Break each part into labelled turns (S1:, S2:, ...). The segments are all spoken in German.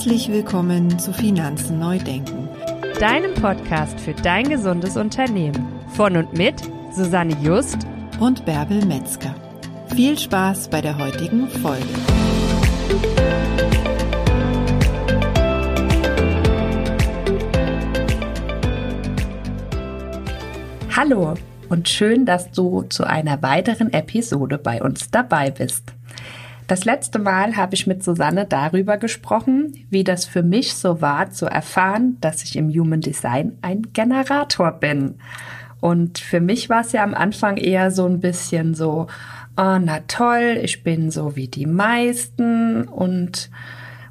S1: Herzlich willkommen zu Finanzen neu denken,
S2: deinem Podcast für dein gesundes Unternehmen. Von und mit Susanne Just
S1: und Bärbel Metzger. Viel Spaß bei der heutigen Folge.
S2: Hallo und schön, dass du zu einer weiteren Episode bei uns dabei bist. Das letzte Mal habe ich mit Susanne darüber gesprochen, wie das für mich so war zu erfahren, dass ich im Human Design ein Generator bin. Und für mich war es ja am Anfang eher so ein bisschen so, oh, na toll, ich bin so wie die meisten und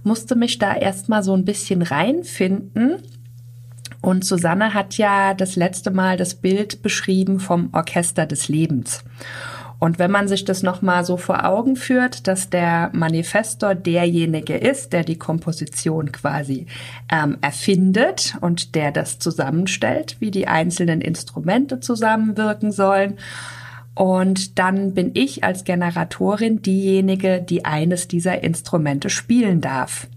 S2: musste mich da erstmal so ein bisschen reinfinden. Und Susanne hat ja das letzte Mal das Bild beschrieben vom Orchester des Lebens. Und wenn man sich das nochmal so vor Augen führt, dass der Manifestor derjenige ist, der die Komposition quasi ähm, erfindet und der das zusammenstellt, wie die einzelnen Instrumente zusammenwirken sollen. Und dann bin ich als Generatorin diejenige, die eines dieser Instrumente spielen darf.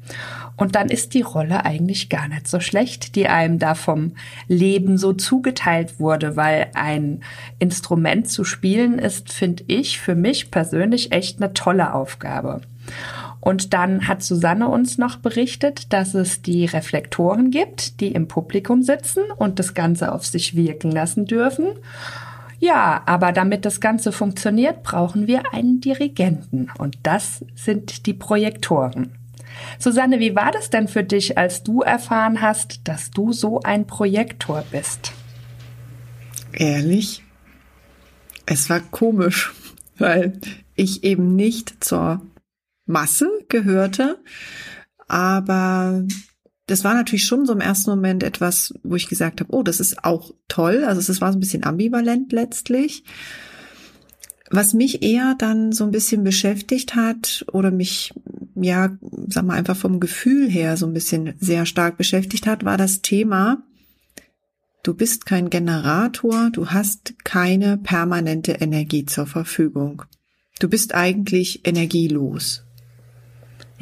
S2: Und dann ist die Rolle eigentlich gar nicht so schlecht, die einem da vom Leben so zugeteilt wurde, weil ein Instrument zu spielen ist, finde ich, für mich persönlich echt eine tolle Aufgabe. Und dann hat Susanne uns noch berichtet, dass es die Reflektoren gibt, die im Publikum sitzen und das Ganze auf sich wirken lassen dürfen. Ja, aber damit das Ganze funktioniert, brauchen wir einen Dirigenten und das sind die Projektoren. Susanne, wie war das denn für dich, als du erfahren hast, dass du so ein Projektor bist?
S3: Ehrlich? Es war komisch, weil ich eben nicht zur Masse gehörte, aber das war natürlich schon so im ersten Moment etwas, wo ich gesagt habe, oh, das ist auch toll. Also es war so ein bisschen ambivalent letztlich. Was mich eher dann so ein bisschen beschäftigt hat oder mich, ja, sag mal einfach vom Gefühl her so ein bisschen sehr stark beschäftigt hat, war das Thema, du bist kein Generator, du hast keine permanente Energie zur Verfügung. Du bist eigentlich energielos.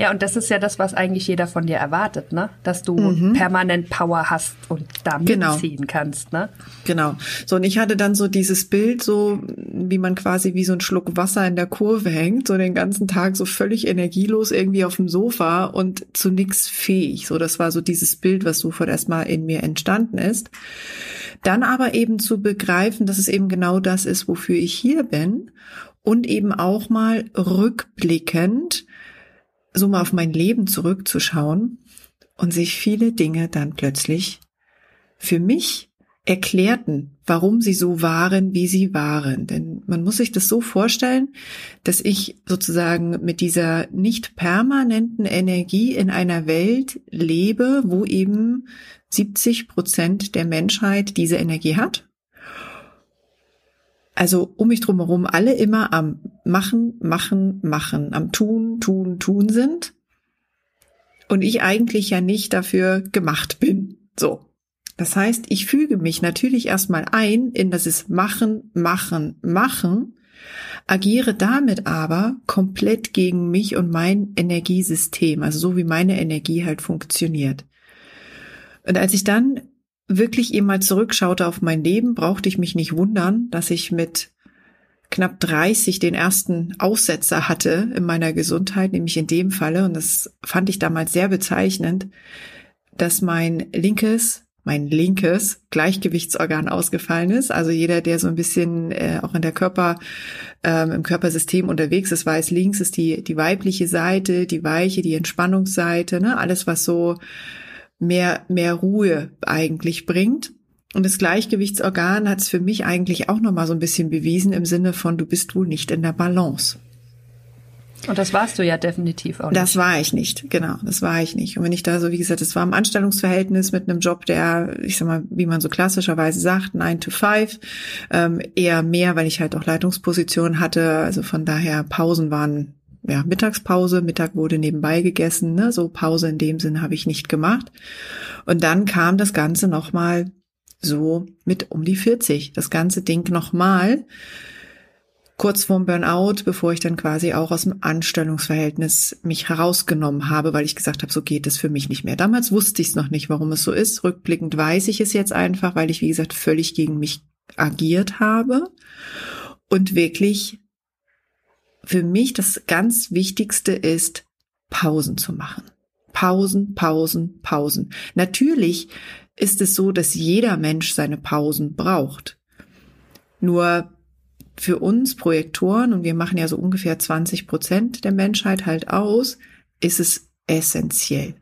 S2: Ja, und das ist ja das, was eigentlich jeder von dir erwartet, ne? Dass du mhm. permanent Power hast und da genau. mitziehen kannst, ne?
S3: Genau. So, und ich hatte dann so dieses Bild, so wie man quasi wie so ein Schluck Wasser in der Kurve hängt, so den ganzen Tag so völlig energielos irgendwie auf dem Sofa und zu nix fähig. So, das war so dieses Bild, was sofort erstmal in mir entstanden ist. Dann aber eben zu begreifen, dass es eben genau das ist, wofür ich hier bin und eben auch mal rückblickend so mal auf mein Leben zurückzuschauen und sich viele Dinge dann plötzlich für mich erklärten, warum sie so waren, wie sie waren. Denn man muss sich das so vorstellen, dass ich sozusagen mit dieser nicht permanenten Energie in einer Welt lebe, wo eben 70 Prozent der Menschheit diese Energie hat also um mich drumherum alle immer am Machen, Machen, Machen, am Tun, Tun, Tun sind. Und ich eigentlich ja nicht dafür gemacht bin. So. Das heißt, ich füge mich natürlich erstmal ein in das ist Machen, Machen, Machen, agiere damit aber komplett gegen mich und mein Energiesystem, also so wie meine Energie halt funktioniert. Und als ich dann wirklich eben mal zurückschaute auf mein Leben, brauchte ich mich nicht wundern, dass ich mit knapp 30 den ersten Aussetzer hatte in meiner Gesundheit, nämlich in dem Falle, und das fand ich damals sehr bezeichnend, dass mein linkes, mein linkes Gleichgewichtsorgan ausgefallen ist. Also jeder, der so ein bisschen äh, auch in der Körper, ähm, im Körpersystem unterwegs ist, weiß, links ist die, die weibliche Seite, die weiche, die Entspannungsseite, ne? alles, was so mehr, mehr Ruhe eigentlich bringt. Und das Gleichgewichtsorgan hat es für mich eigentlich auch nochmal so ein bisschen bewiesen im Sinne von, du bist wohl nicht in der Balance.
S2: Und das warst du ja definitiv auch
S3: nicht. Das war ich nicht, genau, das war ich nicht. Und wenn ich da so, wie gesagt, das war im Anstellungsverhältnis mit einem Job, der, ich sag mal, wie man so klassischerweise sagt, 9 to 5, ähm, eher mehr, weil ich halt auch Leitungsposition hatte. Also von daher Pausen waren ja, Mittagspause, Mittag wurde nebenbei gegessen, ne? so Pause in dem Sinn habe ich nicht gemacht. Und dann kam das Ganze nochmal so mit um die 40, das ganze Ding nochmal kurz vorm Burnout, bevor ich dann quasi auch aus dem Anstellungsverhältnis mich herausgenommen habe, weil ich gesagt habe, so geht es für mich nicht mehr. Damals wusste ich es noch nicht, warum es so ist. Rückblickend weiß ich es jetzt einfach, weil ich, wie gesagt, völlig gegen mich agiert habe und wirklich für mich das ganz Wichtigste ist, Pausen zu machen. Pausen, Pausen, Pausen. Natürlich ist es so, dass jeder Mensch seine Pausen braucht. Nur für uns Projektoren, und wir machen ja so ungefähr 20 Prozent der Menschheit halt aus, ist es essentiell.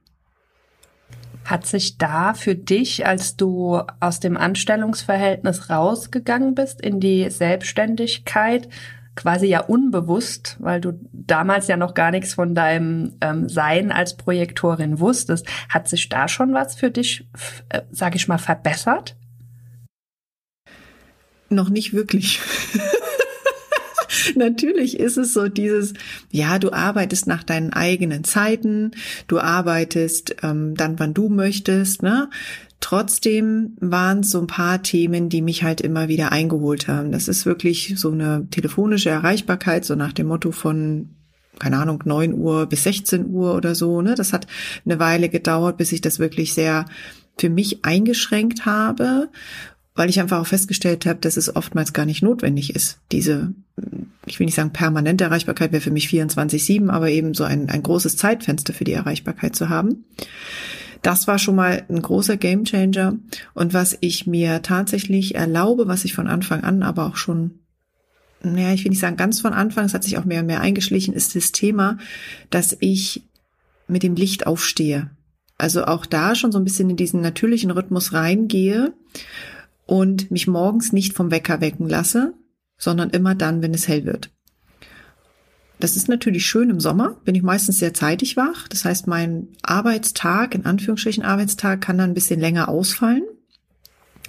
S2: Hat sich da für dich, als du aus dem Anstellungsverhältnis rausgegangen bist in die Selbstständigkeit, quasi ja unbewusst, weil du damals ja noch gar nichts von deinem ähm, Sein als Projektorin wusstest, hat sich da schon was für dich, äh, sage ich mal, verbessert?
S3: Noch nicht wirklich. Natürlich ist es so dieses, ja, du arbeitest nach deinen eigenen Zeiten, du arbeitest ähm, dann, wann du möchtest, ne? Trotzdem waren es so ein paar Themen, die mich halt immer wieder eingeholt haben. Das ist wirklich so eine telefonische Erreichbarkeit, so nach dem Motto von keine Ahnung, 9 Uhr bis 16 Uhr oder so. Ne? Das hat eine Weile gedauert, bis ich das wirklich sehr für mich eingeschränkt habe, weil ich einfach auch festgestellt habe, dass es oftmals gar nicht notwendig ist. Diese, ich will nicht sagen permanente Erreichbarkeit wäre für mich 24-7, aber eben so ein, ein großes Zeitfenster für die Erreichbarkeit zu haben. Das war schon mal ein großer Gamechanger. Und was ich mir tatsächlich erlaube, was ich von Anfang an aber auch schon, naja, ich will nicht sagen ganz von Anfang, es hat sich auch mehr und mehr eingeschlichen, ist das Thema, dass ich mit dem Licht aufstehe. Also auch da schon so ein bisschen in diesen natürlichen Rhythmus reingehe und mich morgens nicht vom Wecker wecken lasse, sondern immer dann, wenn es hell wird. Das ist natürlich schön im Sommer, bin ich meistens sehr zeitig wach. Das heißt, mein Arbeitstag, in Anführungsstrichen Arbeitstag, kann dann ein bisschen länger ausfallen.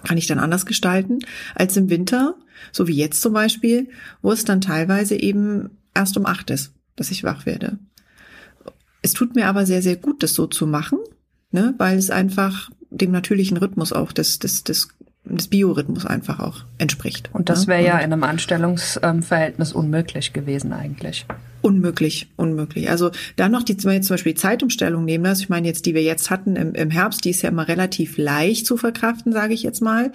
S3: Kann ich dann anders gestalten als im Winter, so wie jetzt zum Beispiel, wo es dann teilweise eben erst um acht ist, dass ich wach werde. Es tut mir aber sehr, sehr gut, das so zu machen, ne, weil es einfach dem natürlichen Rhythmus auch des, des, des des Biorhythmus einfach auch entspricht.
S2: Und das ne? wäre ja in einem Anstellungsverhältnis unmöglich gewesen eigentlich.
S3: Unmöglich, unmöglich. Also da noch die, wenn wir jetzt zum Beispiel die Zeitumstellung nehmen, also ich meine jetzt, die wir jetzt hatten im, im Herbst, die ist ja immer relativ leicht zu verkraften, sage ich jetzt mal,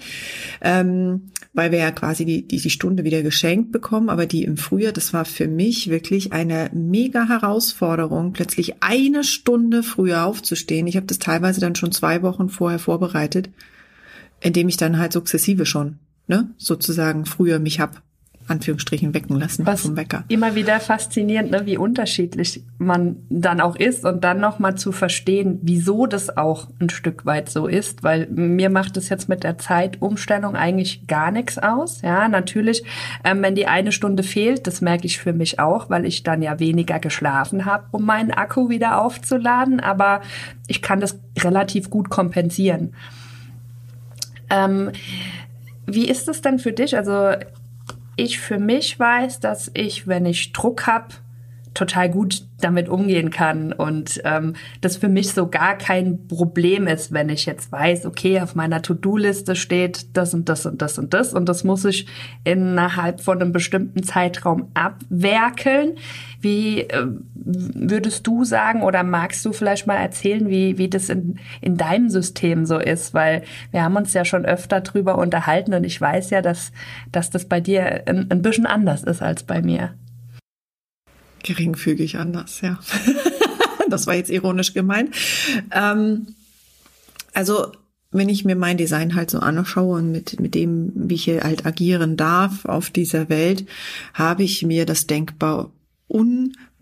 S3: ähm, weil wir ja quasi die, die, die Stunde wieder geschenkt bekommen, aber die im Frühjahr, das war für mich wirklich eine mega Herausforderung, plötzlich eine Stunde früher aufzustehen. Ich habe das teilweise dann schon zwei Wochen vorher vorbereitet indem ich dann halt sukzessive schon, ne, sozusagen früher mich hab Anführungsstrichen wecken lassen
S2: Was
S3: vom Wecker.
S2: Immer wieder faszinierend, ne, wie unterschiedlich man dann auch ist und dann noch mal zu verstehen, wieso das auch ein Stück weit so ist, weil mir macht es jetzt mit der Zeitumstellung eigentlich gar nichts aus. Ja, natürlich, ähm, wenn die eine Stunde fehlt, das merke ich für mich auch, weil ich dann ja weniger geschlafen habe, um meinen Akku wieder aufzuladen, aber ich kann das relativ gut kompensieren. Ähm, wie ist es denn für dich? Also ich für mich weiß, dass ich, wenn ich Druck habe, total gut damit umgehen kann und ähm, das für mich so gar kein Problem ist, wenn ich jetzt weiß, okay, auf meiner To-Do-Liste steht das und das und das und das und das muss ich innerhalb von einem bestimmten Zeitraum abwerkeln. Wie äh, würdest du sagen oder magst du vielleicht mal erzählen, wie, wie das in, in deinem System so ist? Weil wir haben uns ja schon öfter drüber unterhalten und ich weiß ja, dass, dass das bei dir ein, ein bisschen anders ist als bei mir
S3: geringfügig anders, ja. das war jetzt ironisch gemeint. Ähm, also wenn ich mir mein Design halt so anschaue und mit, mit dem, wie ich hier halt agieren darf auf dieser Welt, habe ich mir das denkbar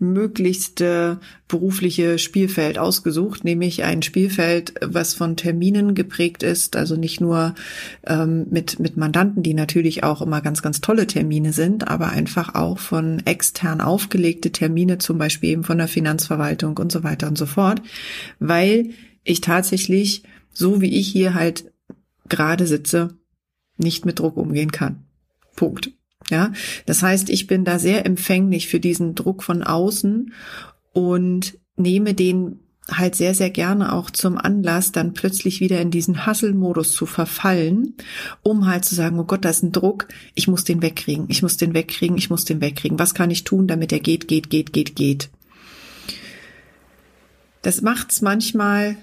S3: unmöglichste berufliche Spielfeld ausgesucht, nämlich ein Spielfeld, was von Terminen geprägt ist, also nicht nur ähm, mit, mit Mandanten, die natürlich auch immer ganz, ganz tolle Termine sind, aber einfach auch von extern aufgelegte Termine, zum Beispiel eben von der Finanzverwaltung und so weiter und so fort, weil ich tatsächlich, so wie ich hier halt gerade sitze, nicht mit Druck umgehen kann. Punkt. Ja, das heißt, ich bin da sehr empfänglich für diesen Druck von außen und nehme den halt sehr, sehr gerne auch zum Anlass, dann plötzlich wieder in diesen Hustle-Modus zu verfallen, um halt zu sagen, oh Gott, da ist ein Druck, ich muss den wegkriegen, ich muss den wegkriegen, ich muss den wegkriegen. Was kann ich tun, damit er geht, geht, geht, geht, geht? Das macht's manchmal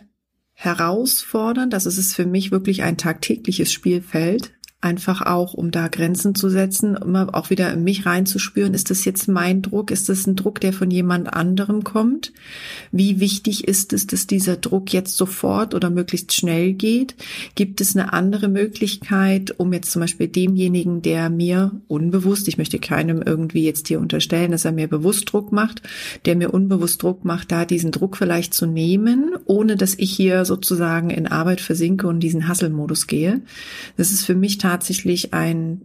S3: herausfordernd. Das ist es für mich wirklich ein tagtägliches Spielfeld, einfach auch, um da Grenzen zu setzen, immer auch wieder in mich reinzuspüren, ist das jetzt mein Druck, ist das ein Druck, der von jemand anderem kommt? Wie wichtig ist es, dass dieser Druck jetzt sofort oder möglichst schnell geht? Gibt es eine andere Möglichkeit, um jetzt zum Beispiel demjenigen, der mir unbewusst, ich möchte keinem irgendwie jetzt hier unterstellen, dass er mir bewusst Druck macht, der mir unbewusst Druck macht, da diesen Druck vielleicht zu nehmen, ohne dass ich hier sozusagen in Arbeit versinke und diesen Hasselmodus gehe? Das ist für mich tatsächlich ein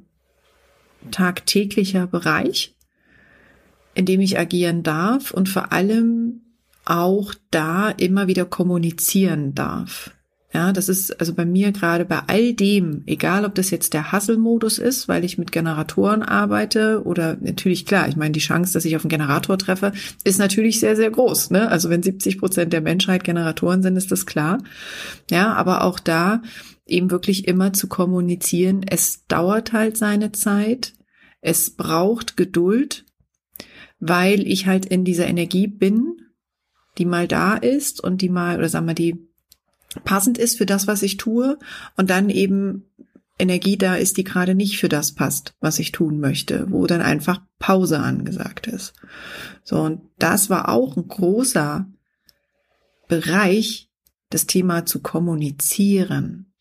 S3: tagtäglicher Bereich, in dem ich agieren darf und vor allem auch da immer wieder kommunizieren darf. Ja, das ist also bei mir gerade bei all dem, egal ob das jetzt der Hustle-Modus ist, weil ich mit Generatoren arbeite oder natürlich klar, ich meine, die Chance, dass ich auf einen Generator treffe, ist natürlich sehr, sehr groß. Ne? Also wenn 70 Prozent der Menschheit Generatoren sind, ist das klar. Ja, aber auch da eben wirklich immer zu kommunizieren, es dauert halt seine Zeit, es braucht Geduld, weil ich halt in dieser Energie bin, die mal da ist und die mal, oder sagen wir, die passend ist für das, was ich tue und dann eben Energie da ist, die gerade nicht für das passt, was ich tun möchte, wo dann einfach Pause angesagt ist. So, und das war auch ein großer Bereich, das Thema zu kommunizieren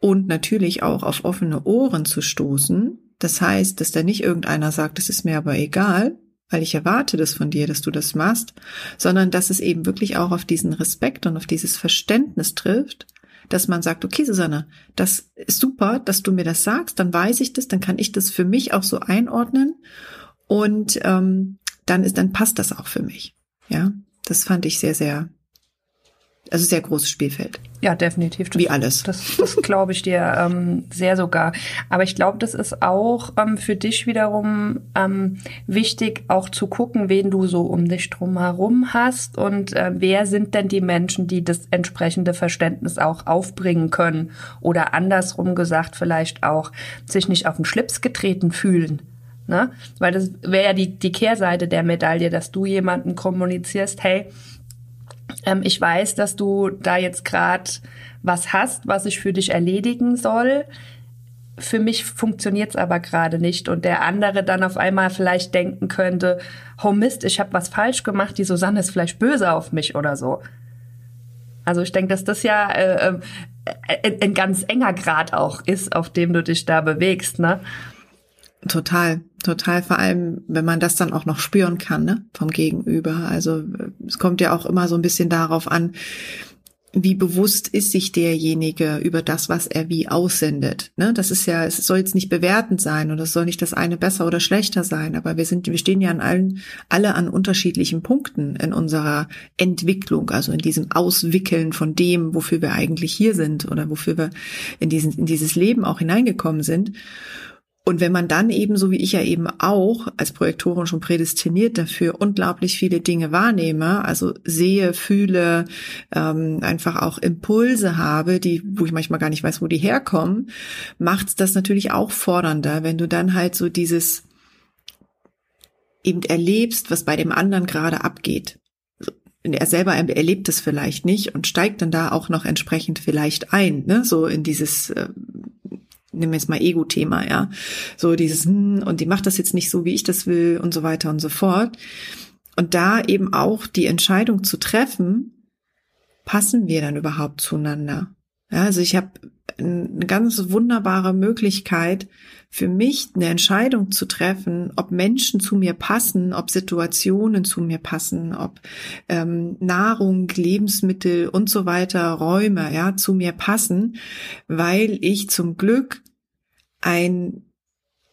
S3: und natürlich auch auf offene Ohren zu stoßen. Das heißt, dass da nicht irgendeiner sagt, es ist mir aber egal, weil ich erwarte das von dir, dass du das machst, sondern dass es eben wirklich auch auf diesen Respekt und auf dieses Verständnis trifft, dass man sagt, okay, Susanne, das ist super, dass du mir das sagst, dann weiß ich das, dann kann ich das für mich auch so einordnen und ähm, dann ist, dann passt das auch für mich. Ja, das fand ich sehr, sehr also sehr großes Spielfeld.
S2: Ja, definitiv.
S3: Das, Wie alles.
S2: Das, das glaube ich dir ähm, sehr sogar. Aber ich glaube, das ist auch ähm, für dich wiederum ähm, wichtig, auch zu gucken, wen du so um dich drum herum hast und äh, wer sind denn die Menschen, die das entsprechende Verständnis auch aufbringen können oder andersrum gesagt vielleicht auch sich nicht auf den Schlips getreten fühlen. Ne? Weil das wäre ja die, die Kehrseite der Medaille, dass du jemanden kommunizierst, hey, ähm, ich weiß, dass du da jetzt gerade was hast, was ich für dich erledigen soll. Für mich funktioniert es aber gerade nicht und der andere dann auf einmal vielleicht denken könnte, oh Mist, ich habe was falsch gemacht, die Susanne ist vielleicht böse auf mich oder so. Also ich denke, dass das ja äh, äh, ein ganz enger Grad auch ist, auf dem du dich da bewegst, ne?
S3: Total, total. Vor allem, wenn man das dann auch noch spüren kann, ne, vom Gegenüber. Also es kommt ja auch immer so ein bisschen darauf an, wie bewusst ist sich derjenige über das, was er wie aussendet. Ne? Das ist ja, es soll jetzt nicht bewertend sein und es soll nicht das eine besser oder schlechter sein, aber wir sind, wir stehen ja an allen, alle an unterschiedlichen Punkten in unserer Entwicklung, also in diesem Auswickeln von dem, wofür wir eigentlich hier sind oder wofür wir in diesen, in dieses Leben auch hineingekommen sind. Und wenn man dann eben, so wie ich ja eben auch als Projektorin schon prädestiniert dafür, unglaublich viele Dinge wahrnehme, also sehe, fühle, ähm, einfach auch Impulse habe, die, wo ich manchmal gar nicht weiß, wo die herkommen, macht's das natürlich auch fordernder, wenn du dann halt so dieses eben erlebst, was bei dem anderen gerade abgeht. Er selber erlebt es vielleicht nicht und steigt dann da auch noch entsprechend vielleicht ein, ne? so in dieses äh, wir jetzt mal Ego-Thema, ja. So dieses, hm, und die macht das jetzt nicht so, wie ich das will und so weiter und so fort. Und da eben auch die Entscheidung zu treffen, passen wir dann überhaupt zueinander? Ja, also ich habe eine ganz wunderbare Möglichkeit für mich eine Entscheidung zu treffen, ob Menschen zu mir passen, ob Situationen zu mir passen, ob ähm, Nahrung, Lebensmittel und so weiter, Räume, ja, zu mir passen, weil ich zum Glück ein,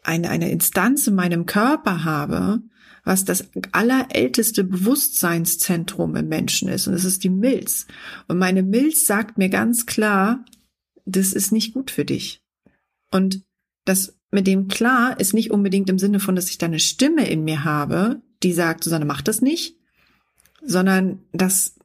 S3: eine, eine Instanz in meinem Körper habe, was das allerälteste Bewusstseinszentrum im Menschen ist. Und das ist die Milz. Und meine Milz sagt mir ganz klar, das ist nicht gut für dich. Und das mit dem klar ist nicht unbedingt im Sinne von, dass ich da eine Stimme in mir habe, die sagt, Susanne, mach das nicht, sondern dass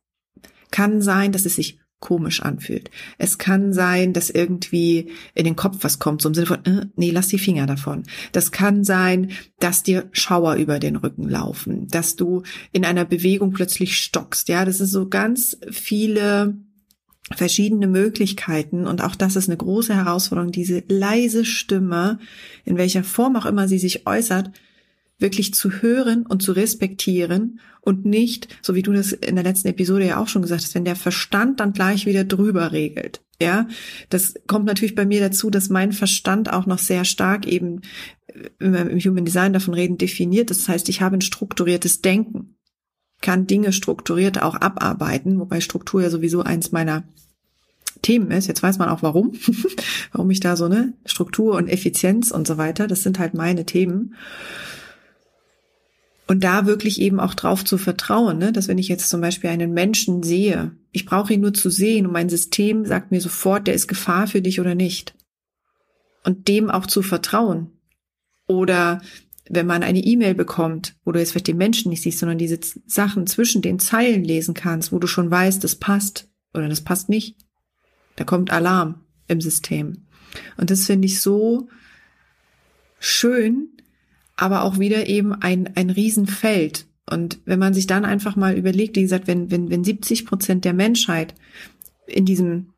S3: kann sein, dass es sich komisch anfühlt. Es kann sein, dass irgendwie in den Kopf was kommt, so im Sinne von, äh, nee, lass die Finger davon. Das kann sein, dass dir Schauer über den Rücken laufen, dass du in einer Bewegung plötzlich stockst. Ja, das ist so ganz viele verschiedene Möglichkeiten und auch das ist eine große Herausforderung, diese leise Stimme, in welcher Form auch immer sie sich äußert, wirklich zu hören und zu respektieren und nicht, so wie du das in der letzten Episode ja auch schon gesagt hast, wenn der Verstand dann gleich wieder drüber regelt. Ja, das kommt natürlich bei mir dazu, dass mein Verstand auch noch sehr stark eben im Human Design davon reden definiert. Das heißt, ich habe ein strukturiertes Denken, kann Dinge strukturiert auch abarbeiten, wobei Struktur ja sowieso eins meiner Themen ist. Jetzt weiß man auch warum, warum ich da so ne Struktur und Effizienz und so weiter. Das sind halt meine Themen. Und da wirklich eben auch drauf zu vertrauen, ne? dass wenn ich jetzt zum Beispiel einen Menschen sehe, ich brauche ihn nur zu sehen und mein System sagt mir sofort, der ist Gefahr für dich oder nicht. Und dem auch zu vertrauen. Oder wenn man eine E-Mail bekommt, wo du jetzt vielleicht den Menschen nicht siehst, sondern diese Sachen zwischen den Zeilen lesen kannst, wo du schon weißt, das passt oder das passt nicht. Da kommt Alarm im System. Und das finde ich so schön, aber auch wieder eben ein, ein Riesenfeld. Und wenn man sich dann einfach mal überlegt, wie gesagt, wenn, wenn, wenn 70 Prozent der Menschheit in diesem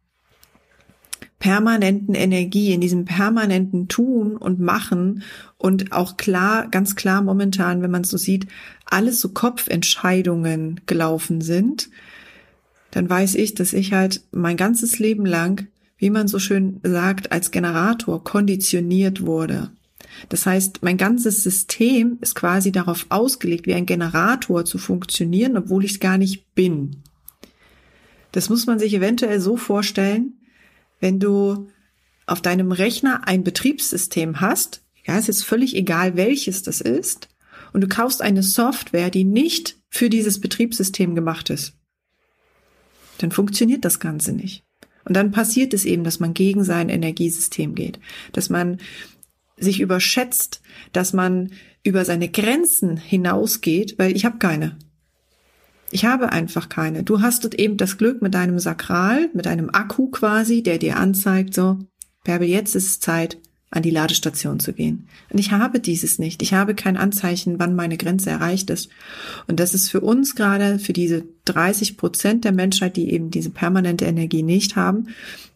S3: permanenten Energie, in diesem permanenten Tun und Machen und auch klar, ganz klar momentan, wenn man es so sieht, alles so Kopfentscheidungen gelaufen sind, dann weiß ich, dass ich halt mein ganzes Leben lang, wie man so schön sagt, als Generator konditioniert wurde. Das heißt, mein ganzes System ist quasi darauf ausgelegt, wie ein Generator zu funktionieren, obwohl ich es gar nicht bin. Das muss man sich eventuell so vorstellen, wenn du auf deinem Rechner ein Betriebssystem hast, ja, es ist völlig egal, welches das ist, und du kaufst eine Software, die nicht für dieses Betriebssystem gemacht ist, dann funktioniert das Ganze nicht. Und dann passiert es eben, dass man gegen sein Energiesystem geht, dass man sich überschätzt, dass man über seine Grenzen hinausgeht, weil ich habe keine. Ich habe einfach keine. Du hast eben das Glück mit deinem Sakral, mit einem Akku quasi, der dir anzeigt, so, Bärbel, jetzt ist es Zeit, an die Ladestation zu gehen. Und ich habe dieses nicht. Ich habe kein Anzeichen, wann meine Grenze erreicht ist. Und das ist für uns gerade, für diese 30 Prozent der Menschheit, die eben diese permanente Energie nicht haben,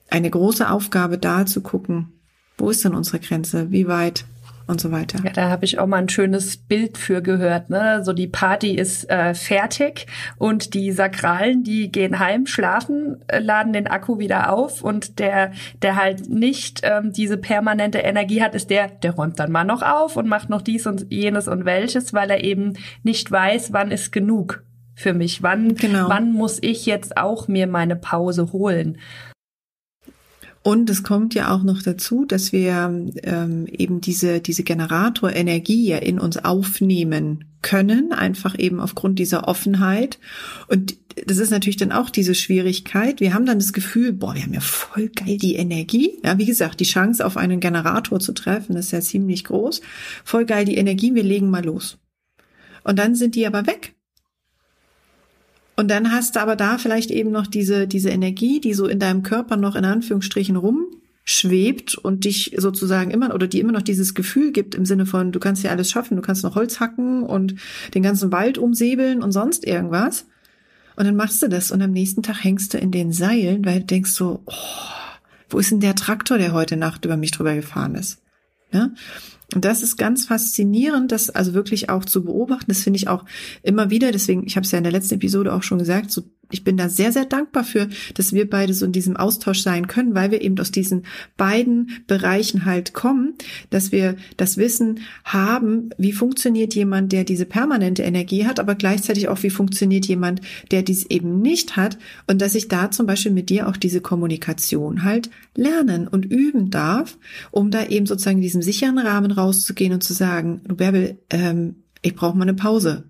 S3: eine große Aufgabe da zu gucken, wo ist denn unsere Grenze? Wie weit? Und so weiter.
S2: Ja, da habe ich auch mal ein schönes Bild für gehört. Ne? So die Party ist äh, fertig und die Sakralen, die gehen heim, schlafen, äh, laden den Akku wieder auf und der, der halt nicht ähm, diese permanente Energie hat, ist der, der räumt dann mal noch auf und macht noch dies und jenes und welches, weil er eben nicht weiß, wann ist genug für mich. Wann, genau. wann muss ich jetzt auch mir meine Pause holen?
S3: Und es kommt ja auch noch dazu, dass wir ähm, eben diese, diese Generatorenergie ja in uns aufnehmen können, einfach eben aufgrund dieser Offenheit. Und das ist natürlich dann auch diese Schwierigkeit. Wir haben dann das Gefühl, boah, wir haben ja voll geil die Energie. Ja, wie gesagt, die Chance auf einen Generator zu treffen, ist ja ziemlich groß. Voll geil die Energie, wir legen mal los. Und dann sind die aber weg. Und dann hast du aber da vielleicht eben noch diese, diese Energie, die so in deinem Körper noch in Anführungsstrichen rumschwebt und dich sozusagen immer oder die immer noch dieses Gefühl gibt im Sinne von, du kannst ja alles schaffen, du kannst noch Holz hacken und den ganzen Wald umsäbeln und sonst irgendwas. Und dann machst du das und am nächsten Tag hängst du in den Seilen, weil du denkst so, oh, wo ist denn der Traktor, der heute Nacht über mich drüber gefahren ist? Ja? Und das ist ganz faszinierend, das also wirklich auch zu beobachten. Das finde ich auch immer wieder, deswegen, ich habe es ja in der letzten Episode auch schon gesagt, so ich bin da sehr, sehr dankbar für, dass wir beide so in diesem Austausch sein können, weil wir eben aus diesen beiden Bereichen halt kommen, dass wir das Wissen haben, wie funktioniert jemand, der diese permanente Energie hat, aber gleichzeitig auch, wie funktioniert jemand, der dies eben nicht hat und dass ich da zum Beispiel mit dir auch diese Kommunikation halt lernen und üben darf, um da eben sozusagen in diesem sicheren Rahmen rauszugehen und zu sagen, du Bärbel, ähm, ich brauche mal eine Pause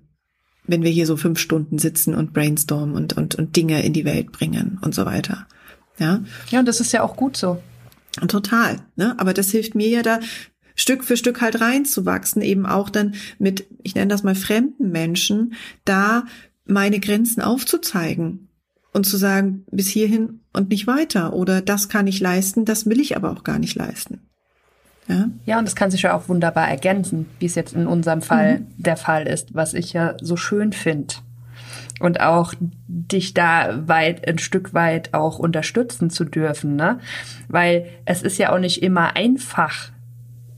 S3: wenn wir hier so fünf Stunden sitzen und brainstormen und, und, und Dinge in die Welt bringen und so weiter. Ja.
S2: Ja, und das ist ja auch gut so.
S3: Total, ne? Aber das hilft mir ja da, Stück für Stück halt reinzuwachsen, eben auch dann mit, ich nenne das mal fremden Menschen, da meine Grenzen aufzuzeigen und zu sagen, bis hierhin und nicht weiter oder das kann ich leisten, das will ich aber auch gar nicht leisten.
S2: Ja, ja und das kann sich ja auch wunderbar ergänzen, wie es jetzt in unserem Fall mhm. der Fall ist, was ich ja so schön finde. Und auch dich da weit, ein Stück weit auch unterstützen zu dürfen, ne? Weil es ist ja auch nicht immer einfach,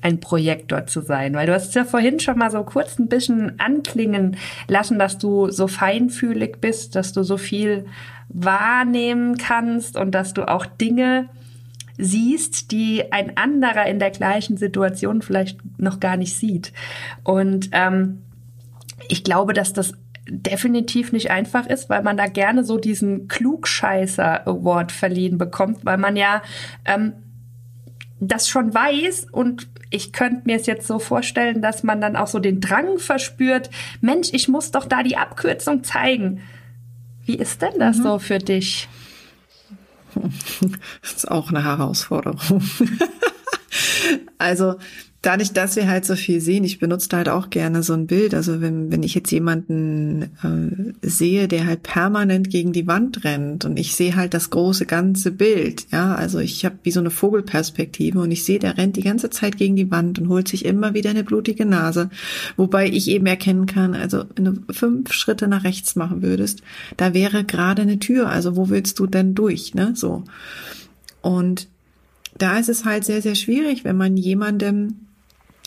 S2: ein Projektor zu sein, weil du hast ja vorhin schon mal so kurz ein bisschen anklingen lassen, dass du so feinfühlig bist, dass du so viel wahrnehmen kannst und dass du auch Dinge siehst, die ein anderer in der gleichen Situation vielleicht noch gar nicht sieht. Und ähm, ich glaube, dass das definitiv nicht einfach ist, weil man da gerne so diesen Klugscheißer Award verliehen bekommt, weil man ja ähm, das schon weiß und ich könnte mir es jetzt so vorstellen, dass man dann auch so den Drang verspürt, Mensch, ich muss doch da die Abkürzung zeigen. Wie ist denn das mhm. so für dich?
S3: Das ist auch eine Herausforderung. also dadurch, dass wir halt so viel sehen, ich benutze halt auch gerne so ein Bild. Also wenn, wenn ich jetzt jemanden äh, sehe, der halt permanent gegen die Wand rennt und ich sehe halt das große ganze Bild, ja, also ich habe wie so eine Vogelperspektive und ich sehe, der rennt die ganze Zeit gegen die Wand und holt sich immer wieder eine blutige Nase. Wobei ich eben erkennen kann, also wenn du fünf Schritte nach rechts machen würdest, da wäre gerade eine Tür. Also wo willst du denn durch, ne? So. Und da ist es halt sehr, sehr schwierig, wenn man jemandem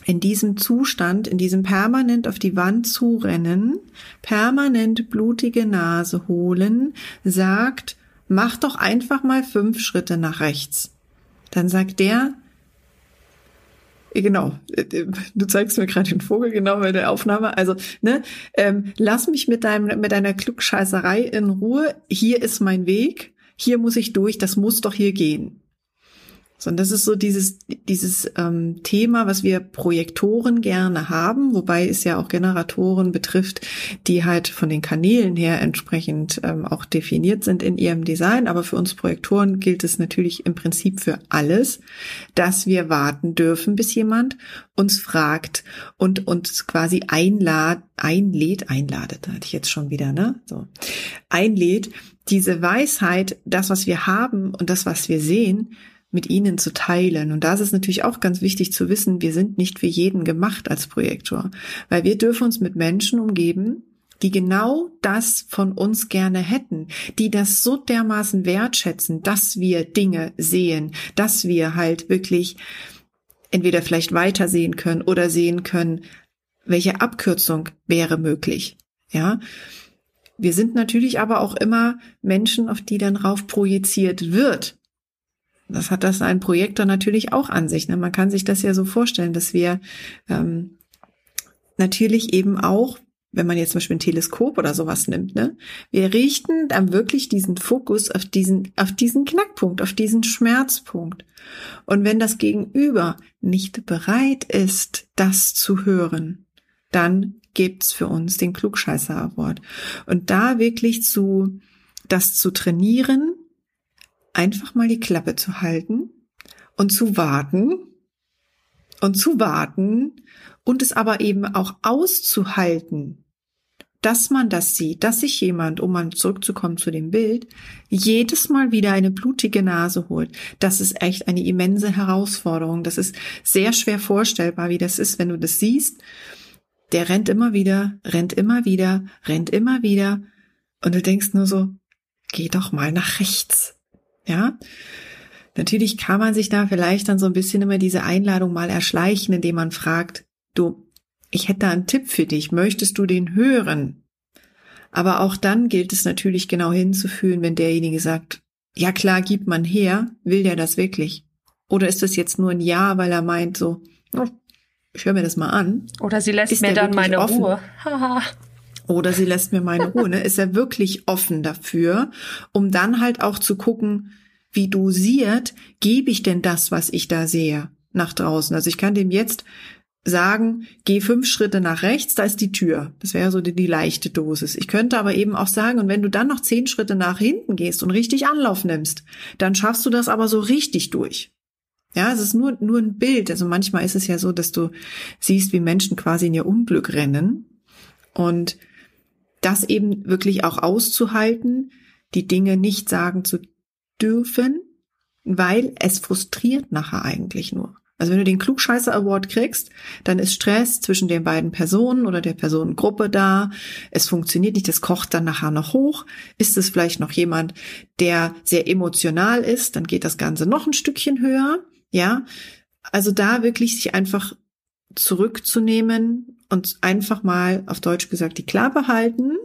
S3: in diesem Zustand, in diesem permanent auf die Wand zurennen, permanent blutige Nase holen, sagt, mach doch einfach mal fünf Schritte nach rechts. Dann sagt der, äh, genau, äh, du zeigst mir gerade den Vogel genau bei der Aufnahme. Also, ne, ähm, lass mich mit deinem mit deiner Klugscheißerei in Ruhe. Hier ist mein Weg. Hier muss ich durch. Das muss doch hier gehen. Sondern das ist so dieses, dieses ähm, Thema, was wir Projektoren gerne haben, wobei es ja auch Generatoren betrifft, die halt von den Kanälen her entsprechend ähm, auch definiert sind in ihrem Design. Aber für uns Projektoren gilt es natürlich im Prinzip für alles, dass wir warten dürfen, bis jemand uns fragt und uns quasi einlad, einlädt, einladet, hatte ich jetzt schon wieder, ne? So. Einlädt, diese Weisheit, das, was wir haben und das, was wir sehen, mit ihnen zu teilen. Und da ist es natürlich auch ganz wichtig zu wissen, wir sind nicht für jeden gemacht als Projektor, weil wir dürfen uns mit Menschen umgeben, die genau das von uns gerne hätten, die das so dermaßen wertschätzen, dass wir Dinge sehen, dass wir halt wirklich entweder vielleicht weitersehen können oder sehen können, welche Abkürzung wäre möglich. Ja. Wir sind natürlich aber auch immer Menschen, auf die dann rauf projiziert wird. Das hat das ein Projektor natürlich auch an sich. Ne? Man kann sich das ja so vorstellen, dass wir ähm, natürlich eben auch, wenn man jetzt zum Beispiel ein Teleskop oder sowas nimmt, ne, wir richten dann wirklich diesen Fokus auf diesen, auf diesen Knackpunkt, auf diesen Schmerzpunkt. Und wenn das Gegenüber nicht bereit ist, das zu hören, dann gibt's für uns den Klugscheißer Award. Und da wirklich zu, das zu trainieren, einfach mal die Klappe zu halten und zu warten und zu warten und es aber eben auch auszuhalten, dass man das sieht, dass sich jemand, um mal zurückzukommen zu dem Bild, jedes Mal wieder eine blutige Nase holt. Das ist echt eine immense Herausforderung. Das ist sehr schwer vorstellbar, wie das ist, wenn du das siehst. Der rennt immer wieder, rennt immer wieder, rennt immer wieder. Und du denkst nur so, geh doch mal nach rechts. Ja. Natürlich kann man sich da vielleicht dann so ein bisschen immer diese Einladung mal erschleichen, indem man fragt, du, ich hätte da einen Tipp für dich, möchtest du den hören? Aber auch dann gilt es natürlich genau hinzufühlen, wenn derjenige sagt, ja klar, gibt man her, will der das wirklich? Oder ist das jetzt nur ein Ja, weil er meint so, oh, ich höre mir das mal an.
S2: Oder sie lässt ist mir dann meine offen? Ruhe.
S3: Oder sie lässt mir meine Ruhe. Ne? Ist er wirklich offen dafür, um dann halt auch zu gucken, wie dosiert gebe ich denn das, was ich da sehe, nach draußen. Also ich kann dem jetzt sagen, geh fünf Schritte nach rechts, da ist die Tür. Das wäre so die, die, leichte Dosis. Ich könnte aber eben auch sagen, und wenn du dann noch zehn Schritte nach hinten gehst und richtig Anlauf nimmst, dann schaffst du das aber so richtig durch. Ja, es ist nur, nur ein Bild. Also manchmal ist es ja so, dass du siehst, wie Menschen quasi in ihr Unglück rennen und das eben wirklich auch auszuhalten, die Dinge nicht sagen zu dürfen, weil es frustriert nachher eigentlich nur. Also wenn du den Klugscheißer Award kriegst, dann ist Stress zwischen den beiden Personen oder der Personengruppe da. Es funktioniert nicht, das kocht dann nachher noch hoch. Ist es vielleicht noch jemand, der sehr emotional ist, dann geht das Ganze noch ein Stückchen höher. Ja, also da wirklich sich einfach zurückzunehmen und einfach mal auf Deutsch gesagt die Klappe halten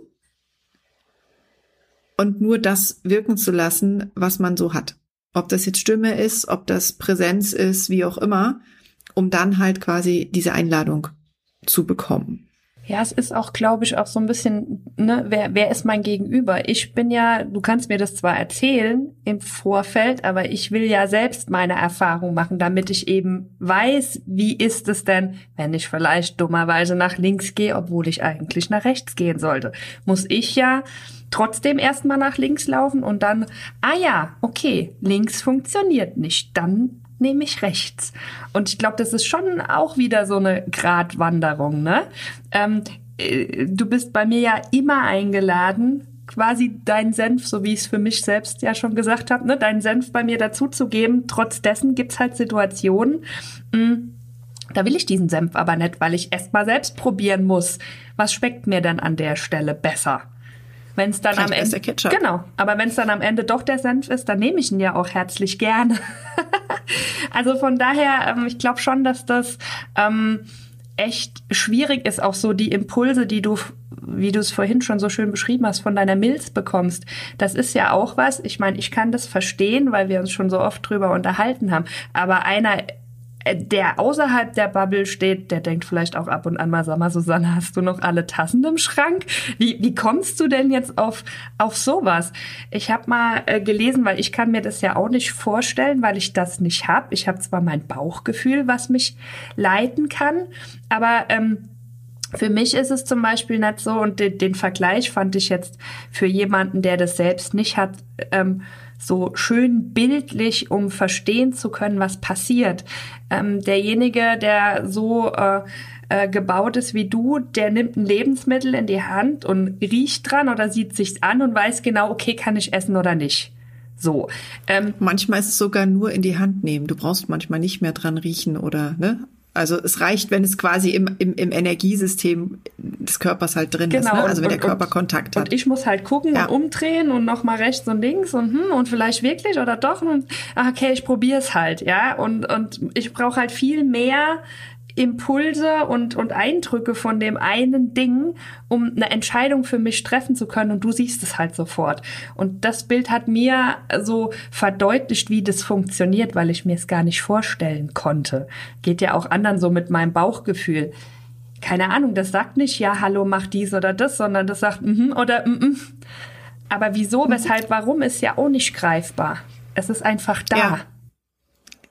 S3: und nur das wirken zu lassen, was man so hat. Ob das jetzt Stimme ist, ob das Präsenz ist, wie auch immer, um dann halt quasi diese Einladung zu bekommen.
S2: Ja, es ist auch, glaube ich, auch so ein bisschen, ne, wer, wer ist mein Gegenüber? Ich bin ja, du kannst mir das zwar erzählen im Vorfeld, aber ich will ja selbst meine Erfahrung machen, damit ich eben weiß, wie ist es denn, wenn ich vielleicht dummerweise nach links gehe, obwohl ich eigentlich nach rechts gehen sollte. Muss ich ja trotzdem erstmal nach links laufen und dann, ah ja, okay, links funktioniert nicht, dann nehme ich rechts. Und ich glaube, das ist schon auch wieder so eine Gratwanderung. Ne? Ähm, äh, du bist bei mir ja immer eingeladen, quasi deinen Senf, so wie ich es für mich selbst ja schon gesagt habe, ne, deinen Senf bei mir dazuzugeben. Trotz dessen gibt's halt Situationen, mh, hm, da will ich diesen Senf aber nicht, weil ich erst mal selbst probieren muss. Was schmeckt mir denn an der Stelle besser? Wenn es dann Vielleicht am Ende Ketchup. genau, aber wenn es dann am Ende doch der Senf ist, dann nehme ich ihn ja auch herzlich gerne. also von daher, ähm, ich glaube schon, dass das ähm, echt schwierig ist, auch so die Impulse, die du, wie du es vorhin schon so schön beschrieben hast, von deiner Milz bekommst. Das ist ja auch was. Ich meine, ich kann das verstehen, weil wir uns schon so oft drüber unterhalten haben. Aber einer der außerhalb der Bubble steht, der denkt vielleicht auch ab und an mal, sag mal, Susanne, hast du noch alle Tassen im Schrank? Wie, wie kommst du denn jetzt auf, auf sowas? Ich habe mal äh, gelesen, weil ich kann mir das ja auch nicht vorstellen, weil ich das nicht habe. Ich habe zwar mein Bauchgefühl, was mich leiten kann, aber ähm, für mich ist es zum Beispiel nicht so, und den, den Vergleich fand ich jetzt für jemanden, der das selbst nicht hat, ähm, so schön bildlich, um verstehen zu können, was passiert. Ähm, derjenige, der so äh, äh, gebaut ist wie du, der nimmt ein Lebensmittel in die Hand und riecht dran oder sieht sich's an und weiß genau, okay, kann ich essen oder nicht. So.
S3: Ähm, manchmal ist es sogar nur in die Hand nehmen. Du brauchst manchmal nicht mehr dran riechen oder ne? Also es reicht, wenn es quasi im, im, im Energiesystem des Körpers halt drin genau, ist, ne? also wenn und, der Körper Kontakt
S2: hat. Und ich muss halt gucken ja. und umdrehen und nochmal rechts und links und hm, und vielleicht wirklich oder doch und ah, okay, ich probiere es halt, ja. Und, und ich brauche halt viel mehr Impulse und, und Eindrücke von dem einen Ding, um eine Entscheidung für mich treffen zu können und du siehst es halt sofort. Und das Bild hat mir so verdeutlicht, wie das funktioniert, weil ich mir es gar nicht vorstellen konnte. Geht ja auch anderen so mit meinem Bauchgefühl. Keine Ahnung, das sagt nicht, ja, hallo, mach dies oder das, sondern das sagt, mhm oder mhm. Aber wieso, weshalb, warum ist ja auch nicht greifbar. Es ist einfach da. Ja.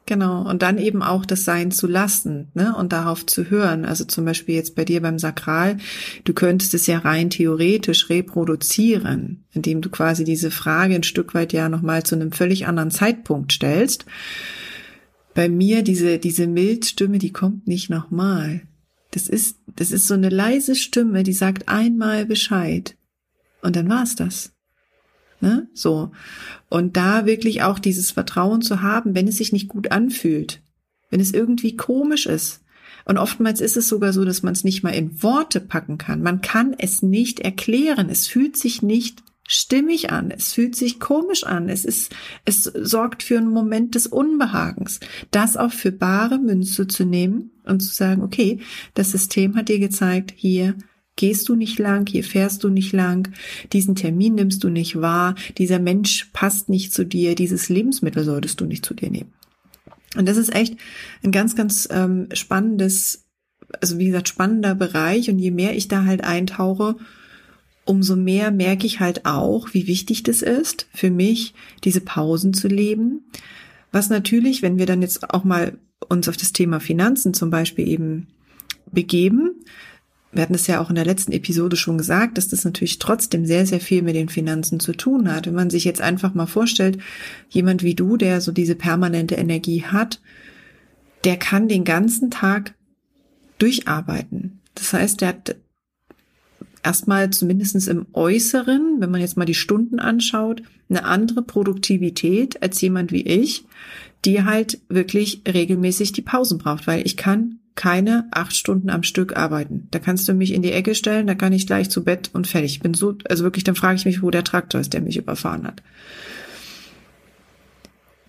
S3: Genau, und dann eben auch das Sein zu lassen ne? und darauf zu hören. Also zum Beispiel jetzt bei dir beim Sakral, du könntest es ja rein theoretisch reproduzieren, indem du quasi diese Frage ein Stück weit ja nochmal zu einem völlig anderen Zeitpunkt stellst. Bei mir diese, diese Mildstimme, die kommt nicht nochmal. Das ist, das ist so eine leise Stimme, die sagt einmal Bescheid. Und dann war's das. Ne? So. Und da wirklich auch dieses Vertrauen zu haben, wenn es sich nicht gut anfühlt, wenn es irgendwie komisch ist. Und oftmals ist es sogar so, dass man es nicht mal in Worte packen kann. Man kann es nicht erklären. Es fühlt sich nicht stimmig an. Es fühlt sich komisch an. Es ist, es sorgt für einen Moment des Unbehagens. Das auch für bare Münze zu nehmen und zu sagen, okay, das System hat dir gezeigt, hier gehst du nicht lang, hier fährst du nicht lang, diesen Termin nimmst du nicht wahr, dieser Mensch passt nicht zu dir, dieses Lebensmittel solltest du nicht zu dir nehmen. Und das ist echt ein ganz, ganz ähm, spannendes, also wie gesagt, spannender Bereich. Und je mehr ich da halt eintauche, umso mehr merke ich halt auch, wie wichtig das ist, für mich diese Pausen zu leben. Was natürlich, wenn wir dann jetzt auch mal uns auf das Thema Finanzen zum Beispiel eben begeben, wir hatten es ja auch in der letzten Episode schon gesagt, dass das natürlich trotzdem sehr, sehr viel mit den Finanzen zu tun hat. Wenn man sich jetzt einfach mal vorstellt, jemand wie du, der so diese permanente Energie hat, der kann den ganzen Tag durcharbeiten. Das heißt, der hat erstmal zumindestens im Äußeren, wenn man jetzt mal die Stunden anschaut, eine andere Produktivität als jemand wie ich, die halt wirklich regelmäßig die Pausen braucht, weil ich kann keine acht Stunden am Stück arbeiten. Da kannst du mich in die Ecke stellen, da kann ich gleich zu Bett und fertig. Ich bin so, also wirklich, dann frage ich mich, wo der Traktor ist, der mich überfahren hat.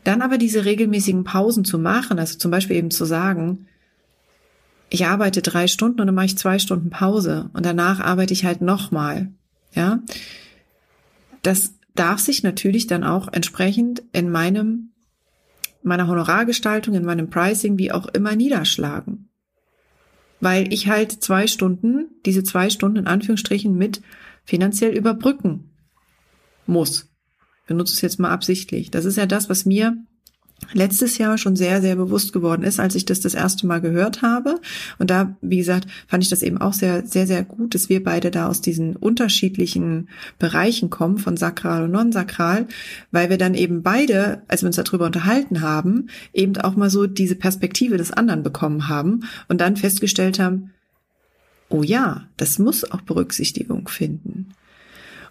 S3: Dann aber diese regelmäßigen Pausen zu machen, also zum Beispiel eben zu sagen, ich arbeite drei Stunden und dann mache ich zwei Stunden Pause und danach arbeite ich halt nochmal. Ja, das darf sich natürlich dann auch entsprechend in meinem meiner Honorargestaltung, in meinem Pricing, wie auch immer niederschlagen. Weil ich halt zwei Stunden, diese zwei Stunden in Anführungsstrichen mit finanziell überbrücken muss. Benutze es jetzt mal absichtlich. Das ist ja das, was mir letztes Jahr schon sehr, sehr bewusst geworden ist, als ich das das erste Mal gehört habe. Und da, wie gesagt, fand ich das eben auch sehr, sehr, sehr gut, dass wir beide da aus diesen unterschiedlichen Bereichen kommen, von sakral und non-sakral, weil wir dann eben beide, als wir uns darüber unterhalten haben, eben auch mal so diese Perspektive des anderen bekommen haben und dann festgestellt haben, oh ja, das muss auch Berücksichtigung finden.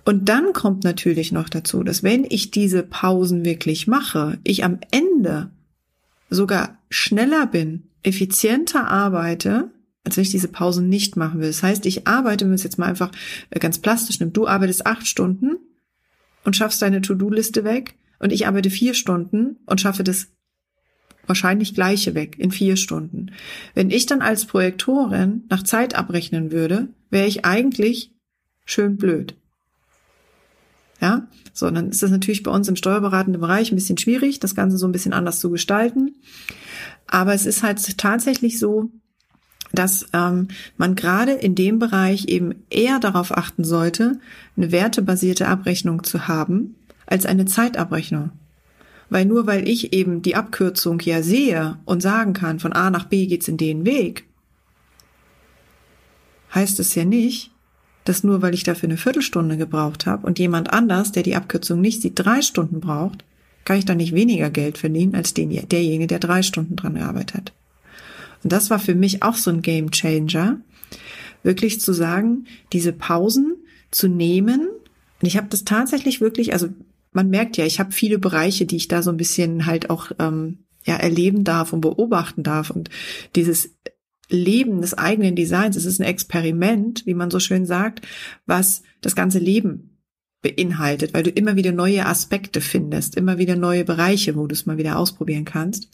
S3: Und dann kommt natürlich noch dazu, dass wenn ich diese Pausen wirklich mache, ich am Ende sogar schneller bin, effizienter arbeite, als wenn ich diese Pausen nicht machen will. Das heißt, ich arbeite, wenn es jetzt mal einfach äh, ganz plastisch nimmt, du arbeitest acht Stunden und schaffst deine To-Do-Liste weg und ich arbeite vier Stunden und schaffe das wahrscheinlich gleiche weg in vier Stunden. Wenn ich dann als Projektorin nach Zeit abrechnen würde, wäre ich eigentlich schön blöd. Ja, so, dann ist das natürlich bei uns im steuerberatenden Bereich ein bisschen schwierig, das Ganze so ein bisschen anders zu gestalten. Aber es ist halt tatsächlich so, dass ähm, man gerade in dem Bereich eben eher darauf achten sollte, eine wertebasierte Abrechnung zu haben, als eine Zeitabrechnung. Weil nur weil ich eben die Abkürzung ja sehe und sagen kann, von A nach B geht's in den Weg, heißt es ja nicht, dass nur weil ich dafür eine Viertelstunde gebraucht habe und jemand anders, der die Abkürzung nicht sieht, drei Stunden braucht, kann ich dann nicht weniger Geld verdienen als den, derjenige, der drei Stunden dran gearbeitet hat. Und das war für mich auch so ein Game Changer, wirklich zu sagen, diese Pausen zu nehmen. Und ich habe das tatsächlich wirklich, also man merkt ja, ich habe viele Bereiche, die ich da so ein bisschen halt auch ähm, ja erleben darf und beobachten darf. Und dieses Leben des eigenen Designs. Es ist ein Experiment, wie man so schön sagt, was das ganze Leben beinhaltet, weil du immer wieder neue Aspekte findest, immer wieder neue Bereiche, wo du es mal wieder ausprobieren kannst.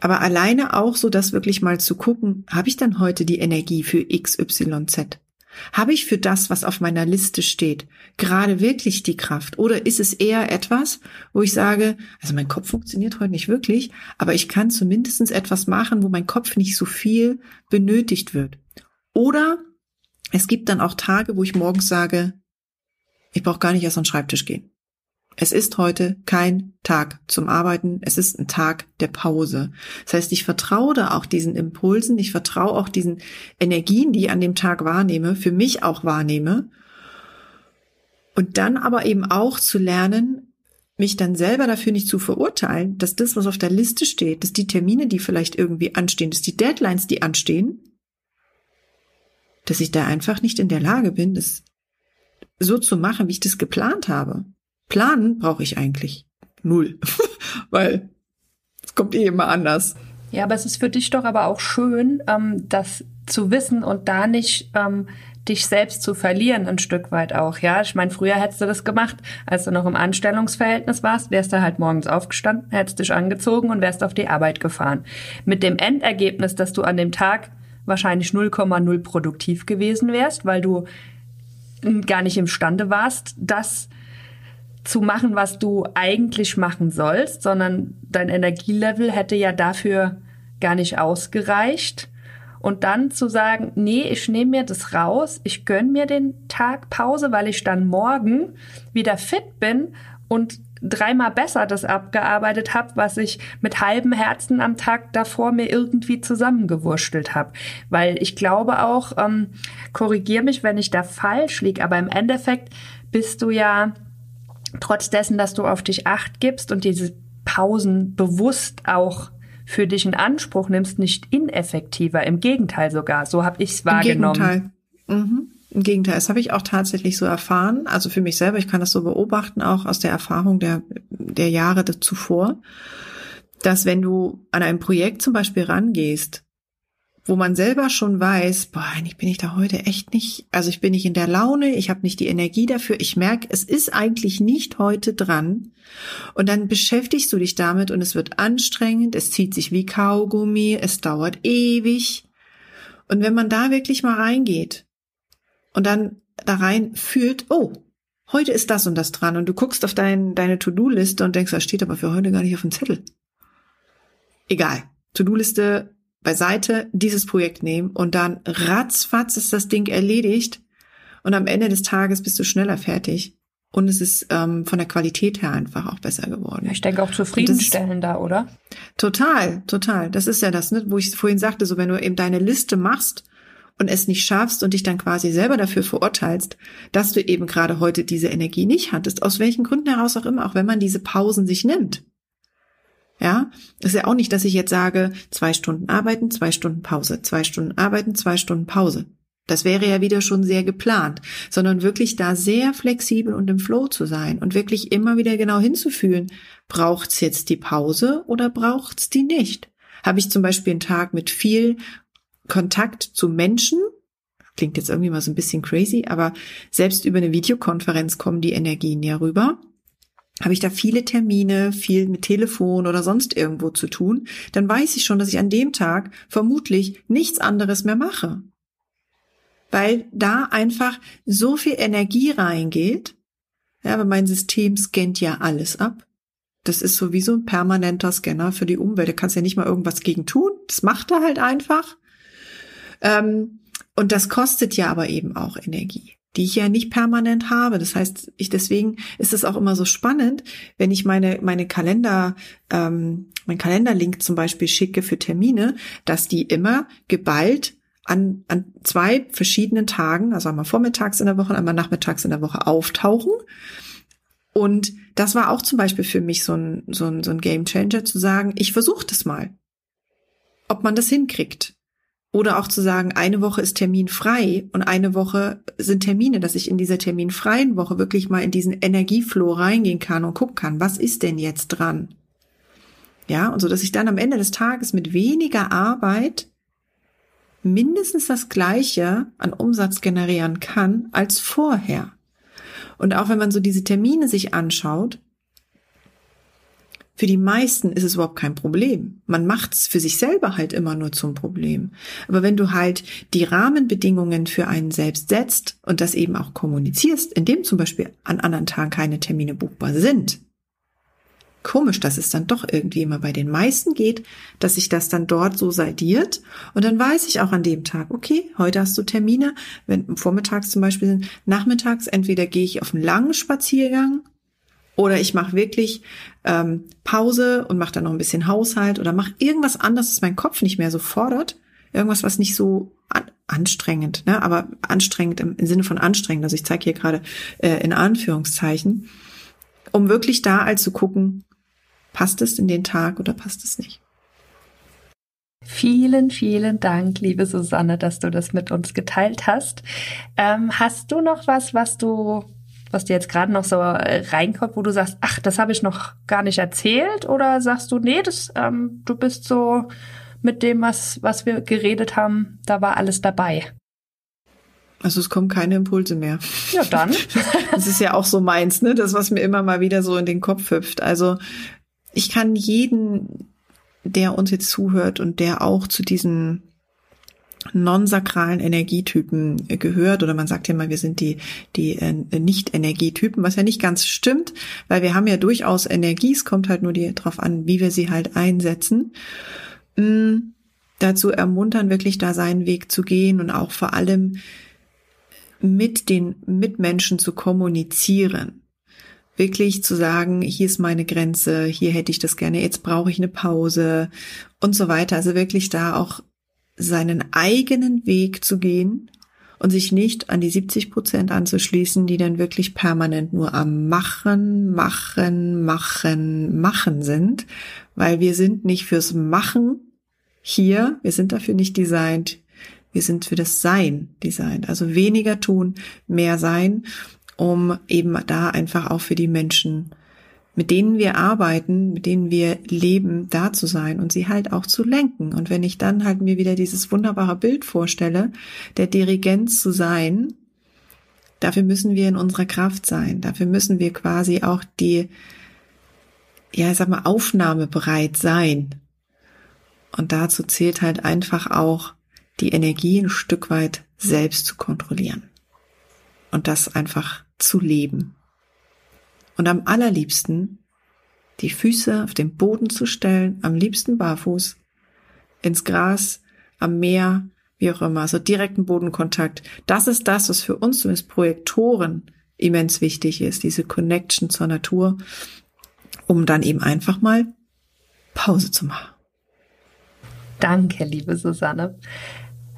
S3: Aber alleine auch so, das wirklich mal zu gucken, habe ich dann heute die Energie für XYZ? Habe ich für das, was auf meiner Liste steht, gerade wirklich die Kraft? Oder ist es eher etwas, wo ich sage, also mein Kopf funktioniert heute nicht wirklich, aber ich kann zumindest etwas machen, wo mein Kopf nicht so viel benötigt wird. Oder es gibt dann auch Tage, wo ich morgens sage, ich brauche gar nicht erst an den Schreibtisch gehen. Es ist heute kein Tag zum Arbeiten, es ist ein Tag der Pause. Das heißt, ich vertraue da auch diesen Impulsen, ich vertraue auch diesen Energien, die ich an dem Tag wahrnehme, für mich auch wahrnehme. Und dann aber eben auch zu lernen, mich dann selber dafür nicht zu verurteilen, dass das, was auf der Liste steht, dass die Termine, die vielleicht irgendwie anstehen, dass die Deadlines, die anstehen, dass ich da einfach nicht in der Lage bin, das so zu machen, wie ich das geplant habe. Planen brauche ich eigentlich null, weil es kommt eh immer anders.
S2: Ja, aber es ist für dich doch aber auch schön, ähm, das zu wissen und da nicht ähm, dich selbst zu verlieren, ein Stück weit auch. Ja, ich meine, früher hättest du das gemacht, als du noch im Anstellungsverhältnis warst, wärst du halt morgens aufgestanden, hättest dich angezogen und wärst auf die Arbeit gefahren. Mit dem Endergebnis, dass du an dem Tag wahrscheinlich 0,0 produktiv gewesen wärst, weil du gar nicht imstande warst, das zu machen, was du eigentlich machen sollst, sondern dein Energielevel hätte ja dafür gar nicht ausgereicht. Und dann zu sagen, nee, ich nehme mir das raus, ich gönn mir den Tag Pause, weil ich dann morgen wieder fit bin und dreimal besser das abgearbeitet habe, was ich mit halbem Herzen am Tag davor mir irgendwie zusammengewurstelt habe. Weil ich glaube auch, ähm, korrigier mich, wenn ich da falsch liege, aber im Endeffekt bist du ja trotz dessen, dass du auf dich acht gibst und diese Pausen bewusst auch für dich in Anspruch nimmst, nicht ineffektiver. Im Gegenteil sogar. So habe ich es wahrgenommen.
S3: Im Gegenteil. Mhm. Im Gegenteil, das habe ich auch tatsächlich so erfahren. Also für mich selber, ich kann das so beobachten, auch aus der Erfahrung der, der Jahre zuvor, dass wenn du an ein Projekt zum Beispiel rangehst, wo man selber schon weiß, boah, eigentlich bin ich da heute echt nicht, also ich bin nicht in der Laune, ich habe nicht die Energie dafür, ich merke, es ist eigentlich nicht heute dran. Und dann beschäftigst du dich damit und es wird anstrengend, es zieht sich wie Kaugummi, es dauert ewig. Und wenn man da wirklich mal reingeht und dann da rein fühlt, oh, heute ist das und das dran und du guckst auf dein, deine To-Do-Liste und denkst, das steht aber für heute gar nicht auf dem Zettel. Egal. To-Do-Liste beiseite, dieses Projekt nehmen und dann ratzfatz ist das Ding erledigt und am Ende des Tages bist du schneller fertig. Und es ist ähm, von der Qualität her einfach auch besser geworden.
S2: Ich denke auch zufriedenstellender, oder?
S3: Total, total. Das ist ja das, ne, wo ich vorhin sagte, so wenn du eben deine Liste machst und es nicht schaffst und dich dann quasi selber dafür verurteilst, dass du eben gerade heute diese Energie nicht hattest, aus welchen Gründen heraus auch immer, auch wenn man diese Pausen sich nimmt. Ja, ist ja auch nicht, dass ich jetzt sage, zwei Stunden arbeiten, zwei Stunden Pause, zwei Stunden arbeiten, zwei Stunden Pause. Das wäre ja wieder schon sehr geplant, sondern wirklich da sehr flexibel und im Flow zu sein und wirklich immer wieder genau hinzufühlen, braucht's jetzt die Pause oder braucht's die nicht? Habe ich zum Beispiel einen Tag mit viel Kontakt zu Menschen, klingt jetzt irgendwie mal so ein bisschen crazy, aber selbst über eine Videokonferenz kommen die Energien ja rüber habe ich da viele Termine, viel mit Telefon oder sonst irgendwo zu tun, dann weiß ich schon, dass ich an dem Tag vermutlich nichts anderes mehr mache. Weil da einfach so viel Energie reingeht. Ja, aber mein System scannt ja alles ab. Das ist so wie so ein permanenter Scanner für die Umwelt. Da kannst ja nicht mal irgendwas gegen tun. Das macht er halt einfach. Ähm, und das kostet ja aber eben auch Energie die ich ja nicht permanent habe. Das heißt, ich deswegen ist es auch immer so spannend, wenn ich meine meine Kalender, ähm, mein Kalenderlink zum Beispiel schicke für Termine, dass die immer geballt an, an zwei verschiedenen Tagen, also einmal vormittags in der Woche einmal nachmittags in der Woche auftauchen. Und das war auch zum Beispiel für mich so ein, so ein, so ein Game Changer zu sagen, ich versuche das mal. Ob man das hinkriegt. Oder auch zu sagen, eine Woche ist terminfrei und eine Woche sind Termine, dass ich in dieser terminfreien Woche wirklich mal in diesen Energieflow reingehen kann und gucken kann, was ist denn jetzt dran? Ja, und so, dass ich dann am Ende des Tages mit weniger Arbeit mindestens das Gleiche an Umsatz generieren kann als vorher. Und auch wenn man so diese Termine sich anschaut, für die meisten ist es überhaupt kein Problem. Man macht es für sich selber halt immer nur zum Problem. Aber wenn du halt die Rahmenbedingungen für einen selbst setzt und das eben auch kommunizierst, indem zum Beispiel an anderen Tagen keine Termine buchbar sind, komisch, dass es dann doch irgendwie immer bei den meisten geht, dass sich das dann dort so seidiert. Und dann weiß ich auch an dem Tag, okay, heute hast du Termine, wenn vormittags zum Beispiel sind, nachmittags entweder gehe ich auf einen langen Spaziergang oder ich mache wirklich ähm, Pause und mache dann noch ein bisschen Haushalt oder mache irgendwas anderes, das mein Kopf nicht mehr so fordert. Irgendwas, was nicht so an, anstrengend, ne? aber anstrengend im, im Sinne von anstrengend. Also ich zeige hier gerade äh, in Anführungszeichen, um wirklich da all zu gucken, passt es in den Tag oder passt es nicht.
S2: Vielen, vielen Dank, liebe Susanne, dass du das mit uns geteilt hast. Ähm, hast du noch was, was du was dir jetzt gerade noch so äh, reinkommt, wo du sagst, ach, das habe ich noch gar nicht erzählt? Oder sagst du, nee, das, ähm, du bist so mit dem, was, was wir geredet haben, da war alles dabei?
S3: Also es kommen keine Impulse mehr.
S2: Ja, dann.
S3: das ist ja auch so meins, ne? Das, was mir immer mal wieder so in den Kopf hüpft. Also ich kann jeden, der uns jetzt zuhört und der auch zu diesen non-sakralen Energietypen gehört oder man sagt ja mal, wir sind die, die äh, Nicht-Energietypen, was ja nicht ganz stimmt, weil wir haben ja durchaus Energie, es kommt halt nur die, drauf an, wie wir sie halt einsetzen. Mm, dazu ermuntern, wirklich da seinen Weg zu gehen und auch vor allem mit den Mitmenschen zu kommunizieren wirklich zu sagen, hier ist meine Grenze, hier hätte ich das gerne, jetzt brauche ich eine Pause und so weiter. Also wirklich da auch seinen eigenen Weg zu gehen und sich nicht an die 70 Prozent anzuschließen, die dann wirklich permanent nur am Machen, Machen, Machen, Machen sind, weil wir sind nicht fürs Machen hier, wir sind dafür nicht designt, Wir sind für das Sein designt. Also weniger tun, mehr sein, um eben da einfach auch für die Menschen, mit denen wir arbeiten, mit denen wir leben, da zu sein und sie halt auch zu lenken. Und wenn ich dann halt mir wieder dieses wunderbare Bild vorstelle, der Dirigent zu sein, dafür müssen wir in unserer Kraft sein. Dafür müssen wir quasi auch die, ja, ich sag mal, aufnahmebereit sein. Und dazu zählt halt einfach auch die Energie ein Stück weit selbst zu kontrollieren. Und das einfach zu leben. Und am allerliebsten die Füße auf den Boden zu stellen, am liebsten barfuß, ins Gras, am Meer, wie auch immer, so direkten Bodenkontakt. Das ist das, was für uns als Projektoren immens wichtig ist, diese Connection zur Natur, um dann eben einfach mal Pause zu machen.
S2: Danke, liebe Susanne.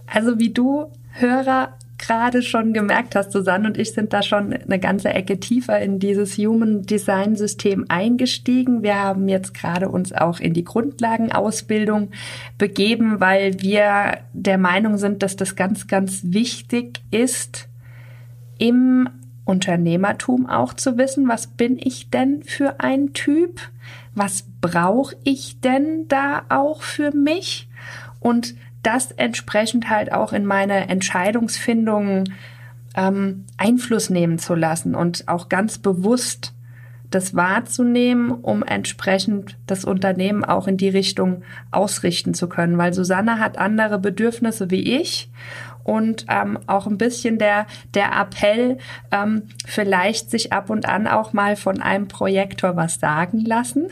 S2: Also wie du Hörer gerade schon gemerkt hast, Susanne und ich sind da schon eine ganze Ecke tiefer in dieses Human Design System eingestiegen. Wir haben jetzt gerade uns auch in die Grundlagenausbildung begeben, weil wir der Meinung sind, dass das ganz, ganz wichtig ist, im Unternehmertum auch zu wissen, was bin ich denn für ein Typ? Was brauche ich denn da auch für mich? Und das entsprechend halt auch in meine Entscheidungsfindung ähm, Einfluss nehmen zu lassen und auch ganz bewusst das wahrzunehmen, um entsprechend das Unternehmen auch in die Richtung ausrichten zu können. Weil Susanne hat andere Bedürfnisse wie ich und ähm, auch ein bisschen der, der Appell, ähm, vielleicht sich ab und an auch mal von einem Projektor was sagen lassen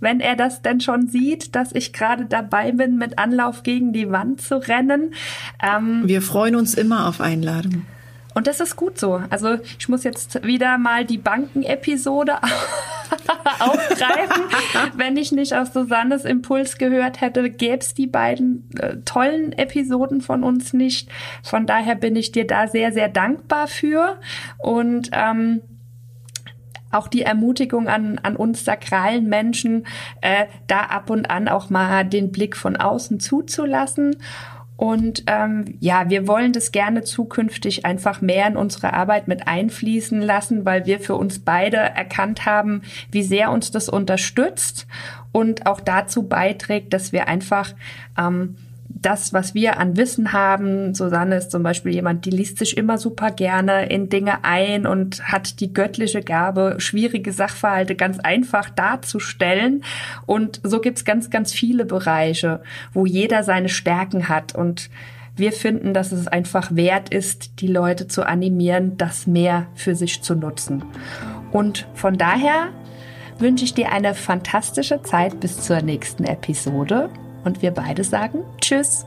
S2: wenn er das denn schon sieht, dass ich gerade dabei bin, mit Anlauf gegen die Wand zu rennen.
S3: Ähm, Wir freuen uns immer auf Einladungen.
S2: Und das ist gut so. Also ich muss jetzt wieder mal die Bankenepisode aufgreifen. Wenn ich nicht aus Susannes Impuls gehört hätte, gäbe es die beiden äh, tollen Episoden von uns nicht. Von daher bin ich dir da sehr, sehr dankbar für. Und ähm, auch die Ermutigung an, an uns sakralen Menschen, äh, da ab und an auch mal den Blick von außen zuzulassen. Und ähm, ja, wir wollen das gerne zukünftig einfach mehr in unsere Arbeit mit einfließen lassen, weil wir für uns beide erkannt haben, wie sehr uns das unterstützt und auch dazu beiträgt, dass wir einfach ähm, das, was wir an Wissen haben, Susanne ist zum Beispiel jemand, die liest sich immer super gerne in Dinge ein und hat die göttliche Gabe, schwierige Sachverhalte ganz einfach darzustellen. Und so gibt's ganz, ganz viele Bereiche, wo jeder seine Stärken hat. Und wir finden, dass es einfach wert ist, die Leute zu animieren, das mehr für sich zu nutzen. Und von daher wünsche ich dir eine fantastische Zeit bis zur nächsten Episode und wir beide sagen Tschüss.